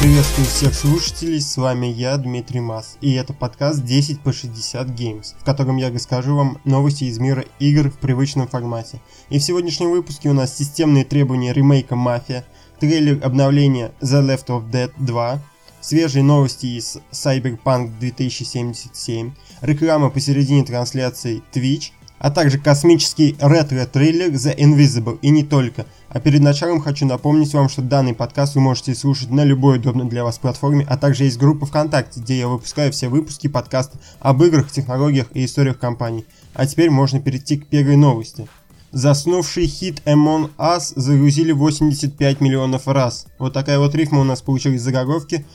Приветствую всех слушателей, с вами я, Дмитрий Мас, и это подкаст 10 по 60 Games, в котором я расскажу вам новости из мира игр в привычном формате. И в сегодняшнем выпуске у нас системные требования ремейка Мафия, трейлер обновления The Left of Dead 2, свежие новости из Cyberpunk 2077, реклама посередине трансляции Twitch, а также космический ретро-трейлер The Invisible и не только. А перед началом хочу напомнить вам, что данный подкаст вы можете слушать на любой удобной для вас платформе, а также есть группа ВКонтакте, где я выпускаю все выпуски подкаста об играх, технологиях и историях компаний. А теперь можно перейти к первой новости. Заснувший хит Among Us загрузили 85 миллионов раз. Вот такая вот рифма у нас получилась из заголовки.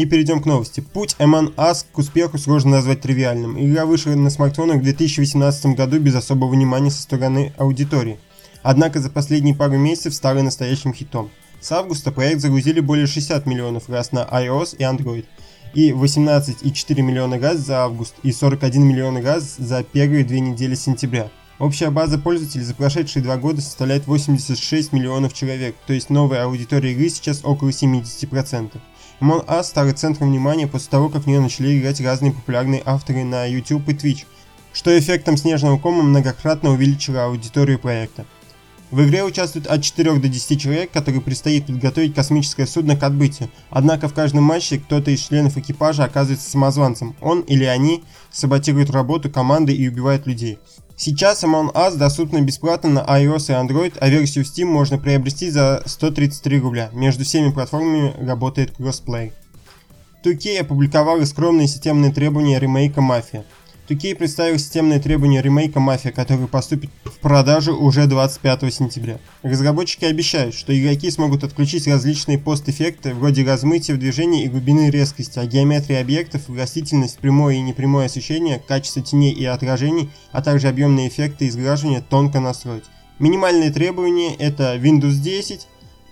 И перейдем к новости. Путь Among Us к успеху сложно назвать тривиальным. Игра вышла на смартфонах в 2018 году без особого внимания со стороны аудитории. Однако за последние пару месяцев стала настоящим хитом. С августа проект загрузили более 60 миллионов раз на iOS и Android. И 18,4 миллиона раз за август и 41 миллион раз за первые две недели сентября. Общая база пользователей за прошедшие два года составляет 86 миллионов человек, то есть новая аудитория игры сейчас около 70%. Among Us стала центром внимания после того, как в нее начали играть разные популярные авторы на YouTube и Twitch, что эффектом снежного кома многократно увеличило аудиторию проекта. В игре участвует от 4 до 10 человек, которые предстоит подготовить космическое судно к отбытию. Однако в каждом матче кто-то из членов экипажа оказывается самозванцем. Он или они саботируют работу команды и убивают людей. Сейчас Among Us доступна бесплатно на iOS и Android, а версию Steam можно приобрести за 133 рубля. Между всеми платформами работает кроссплей. 2K опубликовала скромные системные требования ремейка Мафия. 2K представил системные требования ремейка Мафия, который поступит в продажу уже 25 сентября. Разработчики обещают, что игроки смогут отключить различные постэффекты вроде размытия в движении и глубины резкости, а геометрия объектов, растительность, прямое и непрямое освещение, качество теней и отражений, а также объемные эффекты изграживания тонко настроить. Минимальные требования это Windows 10,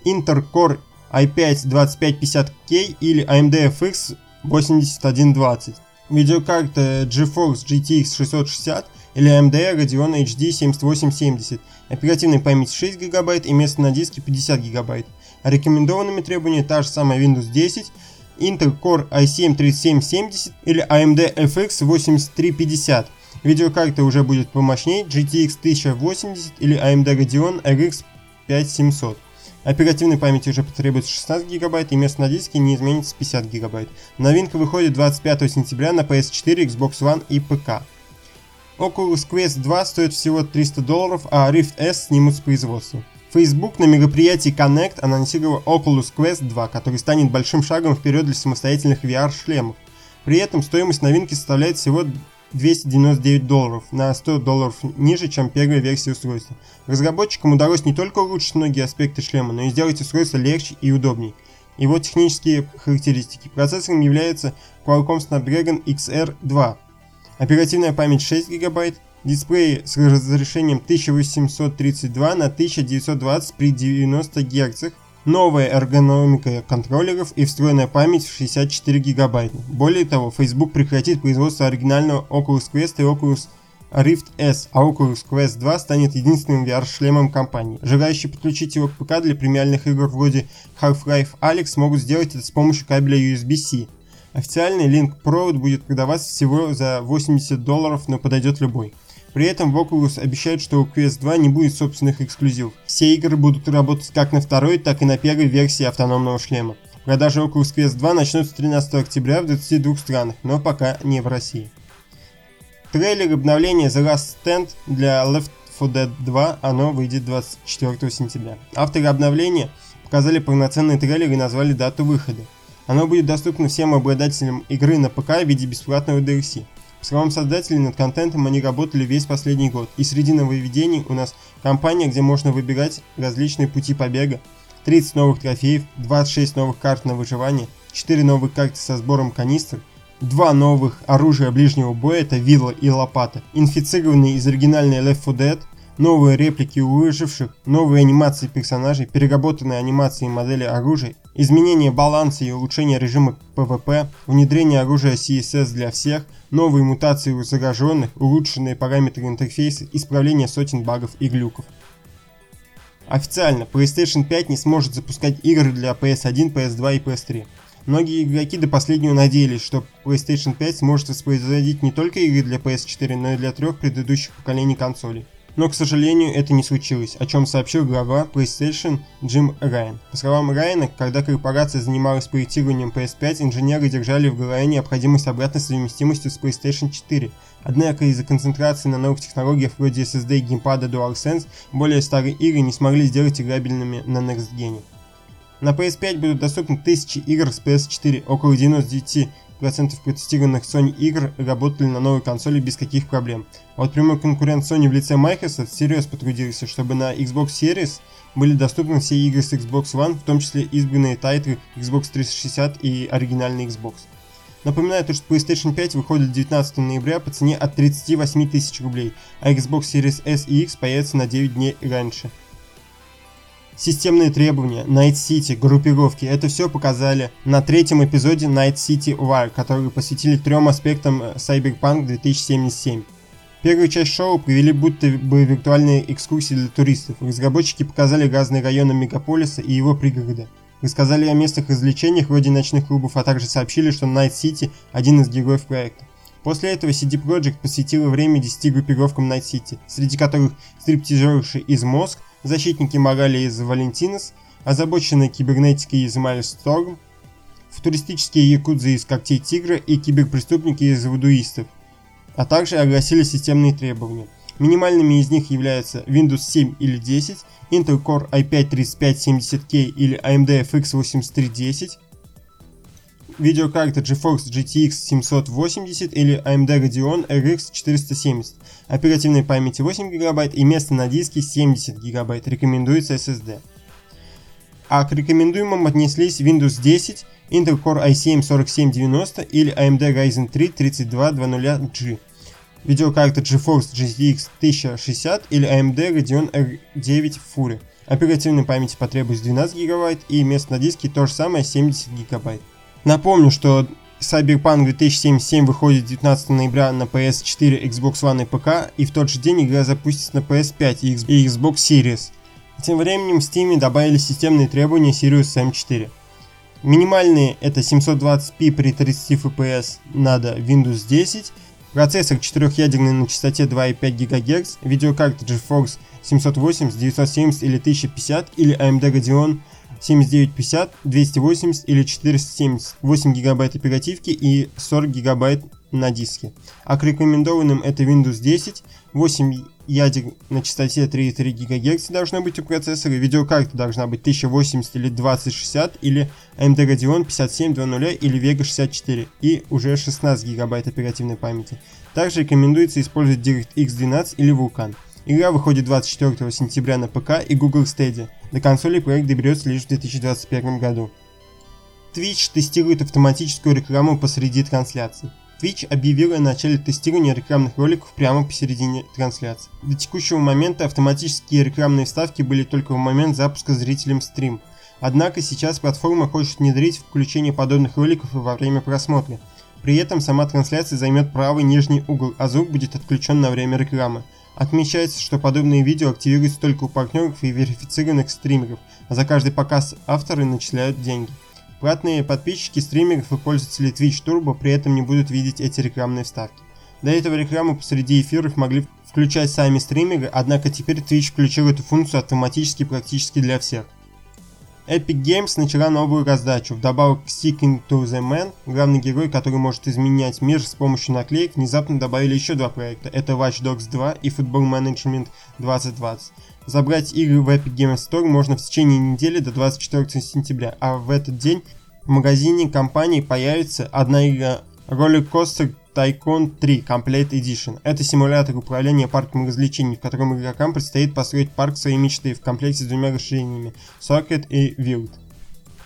Intel Core i5-2550K или AMD FX 8120 видеокарта GeForce GTX 660 или AMD Radeon HD 7870, оперативной памяти 6 ГБ и место на диске 50 ГБ. Рекомендованными требованиями та же самая Windows 10, Intel Core i7 3770 или AMD FX 8350. Видеокарта уже будет помощнее GTX 1080 или AMD Radeon RX 5700. Оперативной памяти уже потребуется 16 ГБ и место на диске не изменится 50 ГБ. Новинка выходит 25 сентября на PS4, Xbox One и ПК. Oculus Quest 2 стоит всего 300 долларов, а Rift S снимут с производства. Facebook на мероприятии Connect анонсировал Oculus Quest 2, который станет большим шагом вперед для самостоятельных VR-шлемов. При этом стоимость новинки составляет всего 299 долларов, на 100 долларов ниже, чем первая версия устройства. Разработчикам удалось не только улучшить многие аспекты шлема, но и сделать устройство легче и удобнее. Его технические характеристики. Процессором является Qualcomm Snapdragon XR2. Оперативная память 6 ГБ, дисплей с разрешением 1832 на 1920 при 90 Гц, новая эргономика контроллеров и встроенная память в 64 гигабайта. Более того, Facebook прекратит производство оригинального Oculus Quest и Oculus Rift S, а Oculus Quest 2 станет единственным VR-шлемом компании. Желающие подключить его к ПК для премиальных игр вроде Half-Life Alyx могут сделать это с помощью кабеля USB-C. Официальный Link Pro будет продаваться всего за 80 долларов, но подойдет любой. При этом Oculus обещает, что у Quest 2 не будет собственных эксклюзивов. Все игры будут работать как на второй, так и на первой версии автономного шлема. Продажи Oculus Quest 2 начнутся 13 октября в 22 странах, но пока не в России. Трейлер обновления The Last Stand для Left 4 Dead 2, оно выйдет 24 сентября. Авторы обновления показали полноценный трейлер и назвали дату выхода. Оно будет доступно всем обладателям игры на ПК в виде бесплатного DLC. По словам создателей, над контентом они работали весь последний год, и среди нововведений у нас компания, где можно выбирать различные пути побега, 30 новых трофеев, 26 новых карт на выживание, 4 новых карты со сбором канистр, два новых оружия ближнего боя, это вилла и лопата, инфицированные из оригинальной Left 4 Dead, новые реплики у выживших, новые анимации персонажей, переработанные анимации и модели оружия, изменение баланса и улучшение режима PvP, внедрение оружия CSS для всех, новые мутации у зараженных, улучшенные параметры интерфейса, исправление сотен багов и глюков. Официально PlayStation 5 не сможет запускать игры для PS1, PS2 и PS3. Многие игроки до последнего надеялись, что PlayStation 5 сможет воспроизводить не только игры для PS4, но и для трех предыдущих поколений консолей. Но, к сожалению, это не случилось, о чем сообщил глава PlayStation Джим Райан. По словам Райана, когда корпорация занималась проектированием PS5, инженеры держали в голове необходимость обратной совместимости с PlayStation 4. Однако из-за концентрации на новых технологиях вроде SSD и геймпада DualSense, более старые игры не смогли сделать играбельными на Next Gen. На PS5 будут доступны тысячи игр с PS4, около 99% протестированных Sony игр работали на новой консоли без каких проблем. А вот прямой конкурент Sony в лице Microsoft серьезно потрудился, чтобы на Xbox Series были доступны все игры с Xbox One, в том числе избранные тайтлы Xbox 360 и оригинальный Xbox. Напоминаю, то, что PlayStation 5 выходит 19 ноября по цене от 38 тысяч рублей, а Xbox Series S и X появится на 9 дней раньше. Системные требования, Night City, группировки – это все показали на третьем эпизоде Night City Wire, который посвятили трем аспектам э, Cyberpunk 2077. Первую часть шоу провели будто бы виртуальные экскурсии для туристов. Разработчики показали разные районы мегаполиса и его пригорода. Рассказали о местах развлечениях вроде ночных клубов, а также сообщили, что Night City – один из героев проекта. После этого CD Projekt посвятила время 10 группировкам Night City, среди которых стриптизерши из Моск, защитники морали из Валентинос, озабоченные кибернетикой из Майлсторм, футуристические якудзы из Когтей Тигра и киберпреступники из Вудуистов, а также огласили системные требования. Минимальными из них являются Windows 7 или 10, Intel Core i5-3570K или AMD FX 8310, видеокарта GeForce GTX 780 или AMD Radeon RX 470, оперативной памяти 8 ГБ и место на диске 70 ГБ, рекомендуется SSD. А к рекомендуемым отнеслись Windows 10, Intel Core i7 4790 или AMD Ryzen 3 3200G, видеокарта GeForce GTX 1060 или AMD Radeon R9 Fury. Оперативной памяти потребуется 12 ГБ и место на диске то же самое 70 ГБ. Напомню, что Cyberpunk 2077 выходит 19 ноября на PS4, Xbox One и ПК, и в тот же день игра запустится на PS5 и Xbox Series. Тем временем в Steam добавили системные требования Sirius M4. Минимальные это 720p при 30 FPS надо Windows 10, процессор 4-ядерный на частоте 2,5 ГГц, видеокарта GeForce 780, 970 или 1050 или AMD Radeon 7950, 280 или 470, 8 гигабайт оперативки и 40 гигабайт на диске. А к рекомендованным это Windows 10, 8 ядер на частоте 3,3 ГГц должно быть у процессора, видеокарта должна быть 1080 или 2060 или AMD Radeon 5700 или Vega 64 и уже 16 гигабайт оперативной памяти. Также рекомендуется использовать DirectX 12 или Vulkan. Игра выходит 24 сентября на ПК и Google Stadia. До консоли проект доберется лишь в 2021 году. Twitch тестирует автоматическую рекламу посреди трансляции. Twitch объявила о начале тестирования рекламных роликов прямо посередине трансляции. До текущего момента автоматические рекламные вставки были только в момент запуска зрителям стрим. Однако сейчас платформа хочет внедрить включение подобных роликов во время просмотра. При этом сама трансляция займет правый нижний угол, а звук будет отключен на время рекламы. Отмечается, что подобные видео активируются только у партнеров и верифицированных стримеров, а за каждый показ авторы начисляют деньги. Платные подписчики стримеров и пользователи Twitch Turbo при этом не будут видеть эти рекламные вставки. До этого рекламу посреди эфиров могли включать сами стримеры, однако теперь Twitch включил эту функцию автоматически практически для всех. Epic Games начала новую раздачу. Вдобавок к Sticking to the Man, главный герой, который может изменять мир с помощью наклеек, внезапно добавили еще два проекта. Это Watch Dogs 2 и Football Management 2020. Забрать игры в Epic Games Store можно в течение недели до 24 сентября, а в этот день в магазине компании появится одна игра Roller Coaster Tycoon 3 Complete Edition. Это симулятор управления парком развлечений, в котором игрокам предстоит построить парк своей мечты в комплекте с двумя расширениями Socket и Wild.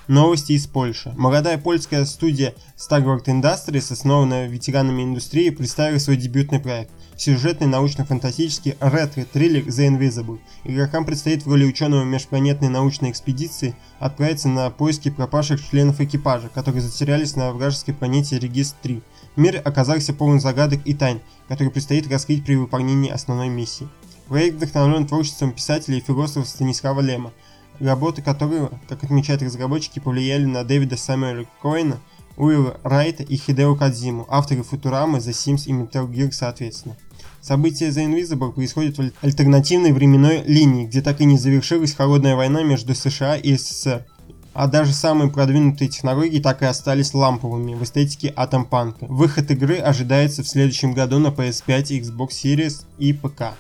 Новости из Польши. Молодая польская студия Starworld Industries, основанная ветеранами индустрии, представила свой дебютный проект – сюжетный научно-фантастический ретро-триллер The Invisible. Игрокам предстоит в роли ученого межпланетной научной экспедиции отправиться на поиски пропавших членов экипажа, которые затерялись на вражеской планете Регис-3. Мир оказался полон загадок и тайн, которые предстоит раскрыть при выполнении основной миссии. Проект вдохновлен творчеством писателя и философа Станислава Лема. работы которого, как отмечают разработчики, повлияли на Дэвида Саммера Коэна, Уилла Райта и Хидео Кадзиму, авторы Футурамы, The Sims и Metal Gear соответственно. События The Invisible происходят в альтернативной временной линии, где так и не завершилась холодная война между США и СССР, а даже самые продвинутые технологии так и остались ламповыми в эстетике атомпанка. Выход игры ожидается в следующем году на PS5, Xbox Series и ПК.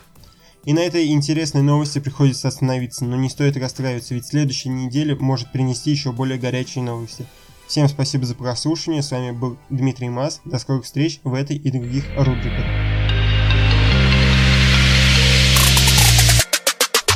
И на этой интересной новости приходится остановиться, но не стоит расстраиваться, ведь следующая неделя может принести еще более горячие новости. Всем спасибо за прослушивание, с вами был Дмитрий Мас, до скорых встреч в этой и других рубриках.